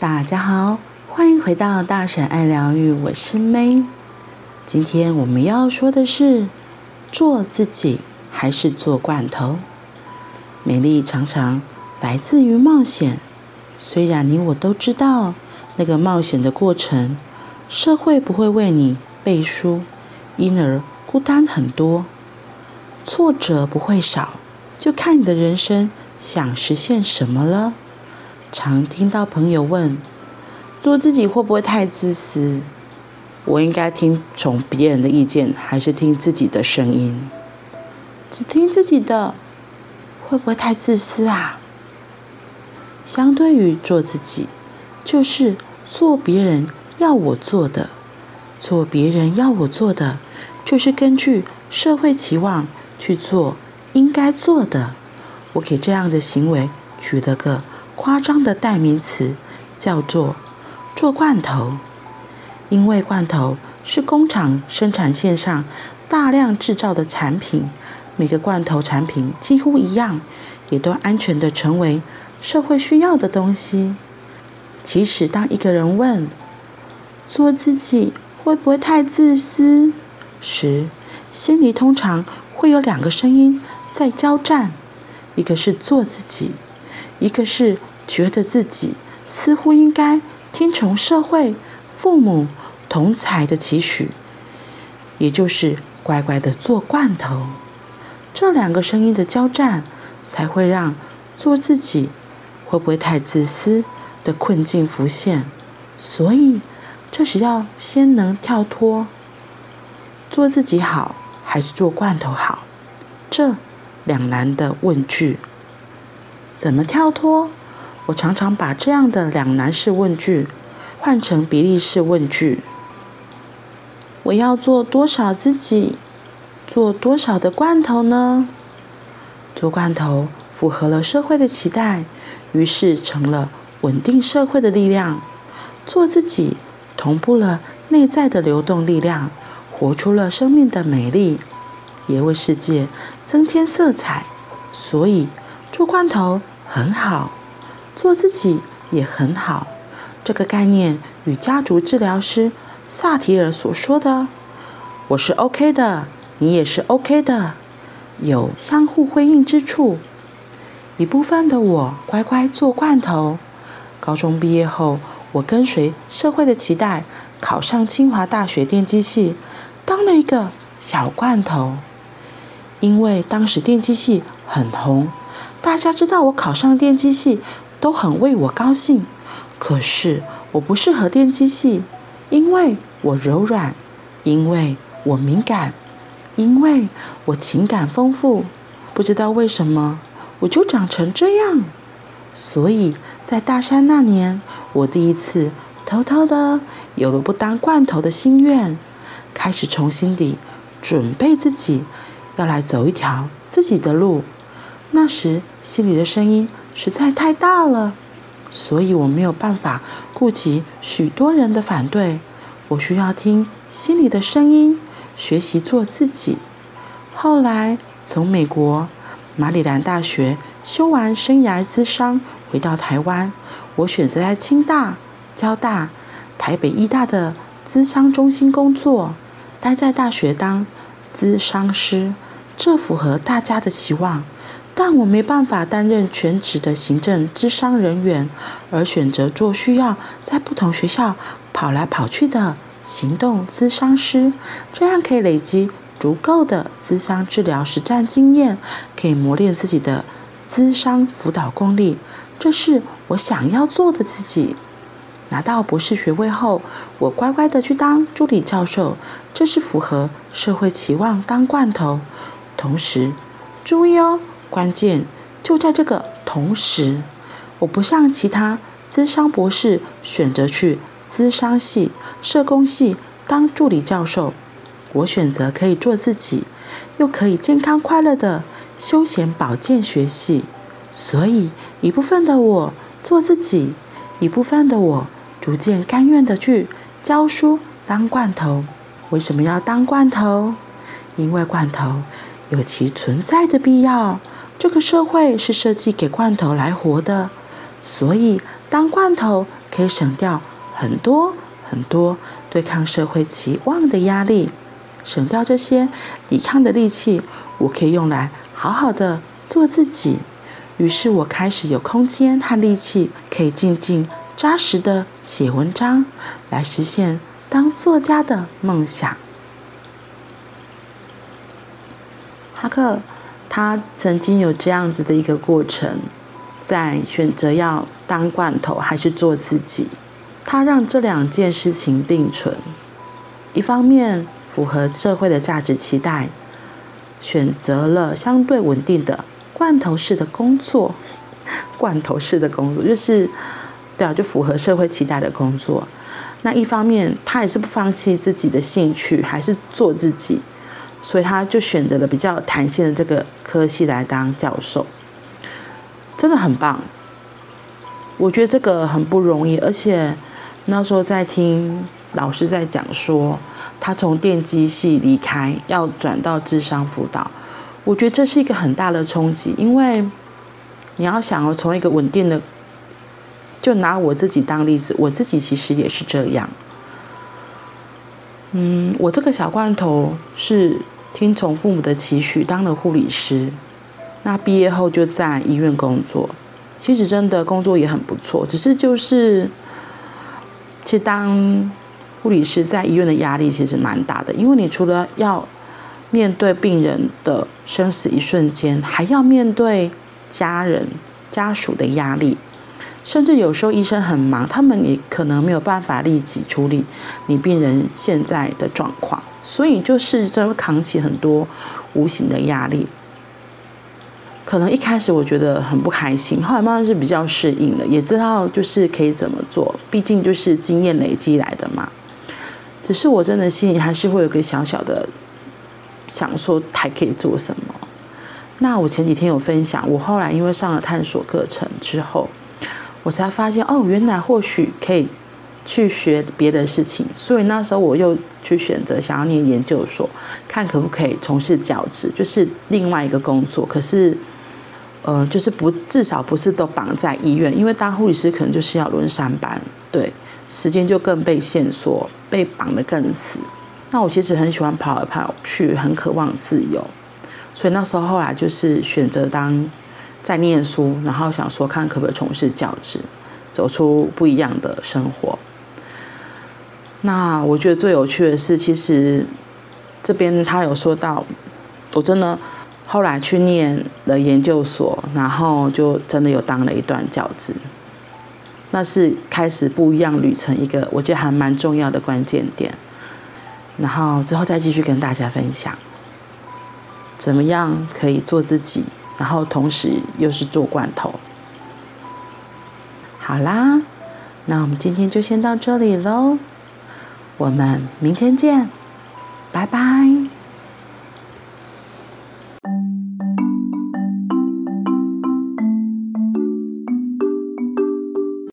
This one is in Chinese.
大家好，欢迎回到大婶爱疗愈，我是 May。今天我们要说的是，做自己还是做罐头？美丽常常来自于冒险，虽然你我都知道那个冒险的过程，社会不会为你背书，因而孤单很多，挫折不会少，就看你的人生想实现什么了。常听到朋友问：“做自己会不会太自私？我应该听从别人的意见，还是听自己的声音？只听自己的，会不会太自私啊？”相对于做自己，就是做别人要我做的。做别人要我做的，就是根据社会期望去做应该做的。我给这样的行为取了个夸张的代名词叫做“做罐头”，因为罐头是工厂生产线上大量制造的产品，每个罐头产品几乎一样，也都安全的成为社会需要的东西。其实，当一个人问“做自己会不会太自私”时，心里通常会有两个声音在交战，一个是做自己。一个是觉得自己似乎应该听从社会、父母、同侪的期许，也就是乖乖的做罐头。这两个声音的交战，才会让做自己会不会太自私的困境浮现。所以，这时要先能跳脱，做自己好还是做罐头好？这两难的问句。怎么跳脱？我常常把这样的两难式问句换成比例式问句：我要做多少自己，做多少的罐头呢？做罐头符合了社会的期待，于是成了稳定社会的力量；做自己同步了内在的流动力量，活出了生命的美丽，也为世界增添色彩。所以。做罐头很好，做自己也很好。这个概念与家族治疗师萨提尔所说的“我是 OK 的，你也是 OK 的”有相互辉映之处。一部分的我乖乖做罐头。高中毕业后，我跟随社会的期待，考上清华大学电机系，当了一个小罐头。因为当时电机系很红。大家知道我考上电机系，都很为我高兴。可是我不适合电机系，因为我柔软，因为我敏感，因为我情感丰富。不知道为什么，我就长成这样。所以在大三那年，我第一次偷偷的有了不当罐头的心愿，开始重新地准备自己，要来走一条自己的路。那时心里的声音实在太大了，所以我没有办法顾及许多人的反对。我需要听心里的声音，学习做自己。后来从美国马里兰大学修完生涯咨商，回到台湾，我选择在清大、交大、台北医大的咨商中心工作，待在大学当咨商师，这符合大家的期望。但我没办法担任全职的行政咨商人员，而选择做需要在不同学校跑来跑去的行动咨商师，这样可以累积足够的咨商治疗实战经验，可以磨练自己的咨商辅导功力。这是我想要做的自己。拿到博士学位后，我乖乖的去当助理教授，这是符合社会期望当罐头。同时，注意哦。关键就在这个同时，我不像其他咨商博士选择去咨商系、社工系当助理教授，我选择可以做自己，又可以健康快乐的休闲保健学系。所以一部分的我做自己，一部分的我逐渐甘愿的去教书当罐头。为什么要当罐头？因为罐头有其存在的必要。这个社会是设计给罐头来活的，所以当罐头可以省掉很多很多对抗社会期望的压力，省掉这些抵抗的力气，我可以用来好好的做自己。于是我开始有空间和力气，可以静静扎实的写文章，来实现当作家的梦想。哈克，他曾经有这样子的一个过程，在选择要当罐头还是做自己，他让这两件事情并存。一方面符合社会的价值期待，选择了相对稳定的罐头式的工作，罐头式的工作就是，对啊，就符合社会期待的工作。那一方面，他也是不放弃自己的兴趣，还是做自己。所以他就选择了比较弹性的这个科系来当教授，真的很棒。我觉得这个很不容易，而且那时候在听老师在讲说，他从电机系离开，要转到智商辅导，我觉得这是一个很大的冲击，因为你要想要从一个稳定的，就拿我自己当例子，我自己其实也是这样。嗯，我这个小罐头是听从父母的期许当了护理师，那毕业后就在医院工作，其实真的工作也很不错，只是就是，其实当护理师在医院的压力其实蛮大的，因为你除了要面对病人的生死一瞬间，还要面对家人家属的压力。甚至有时候医生很忙，他们也可能没有办法立即处理你病人现在的状况，所以就是真的扛起很多无形的压力。可能一开始我觉得很不开心，后来慢慢是比较适应了，也知道就是可以怎么做，毕竟就是经验累积来的嘛。只是我真的心里还是会有个小小的想说还可以做什么。那我前几天有分享，我后来因为上了探索课程之后。我才发现哦，原来或许可以去学别的事情，所以那时候我又去选择想要念研究所，看可不可以从事教职，就是另外一个工作。可是，呃，就是不至少不是都绑在医院，因为当护理师可能就是要轮三班，对，时间就更被限缩，被绑得更死。那我其实很喜欢跑来跑去，很渴望自由，所以那时候后来就是选择当。在念书，然后想说看可不可以从事教职，走出不一样的生活。那我觉得最有趣的是，其实这边他有说到，我真的后来去念了研究所，然后就真的有当了一段教职。那是开始不一样旅程一个我觉得还蛮重要的关键点。然后之后再继续跟大家分享，怎么样可以做自己。然后同时又是做罐头。好啦那我们今天就先到这里喽我们明天见拜拜。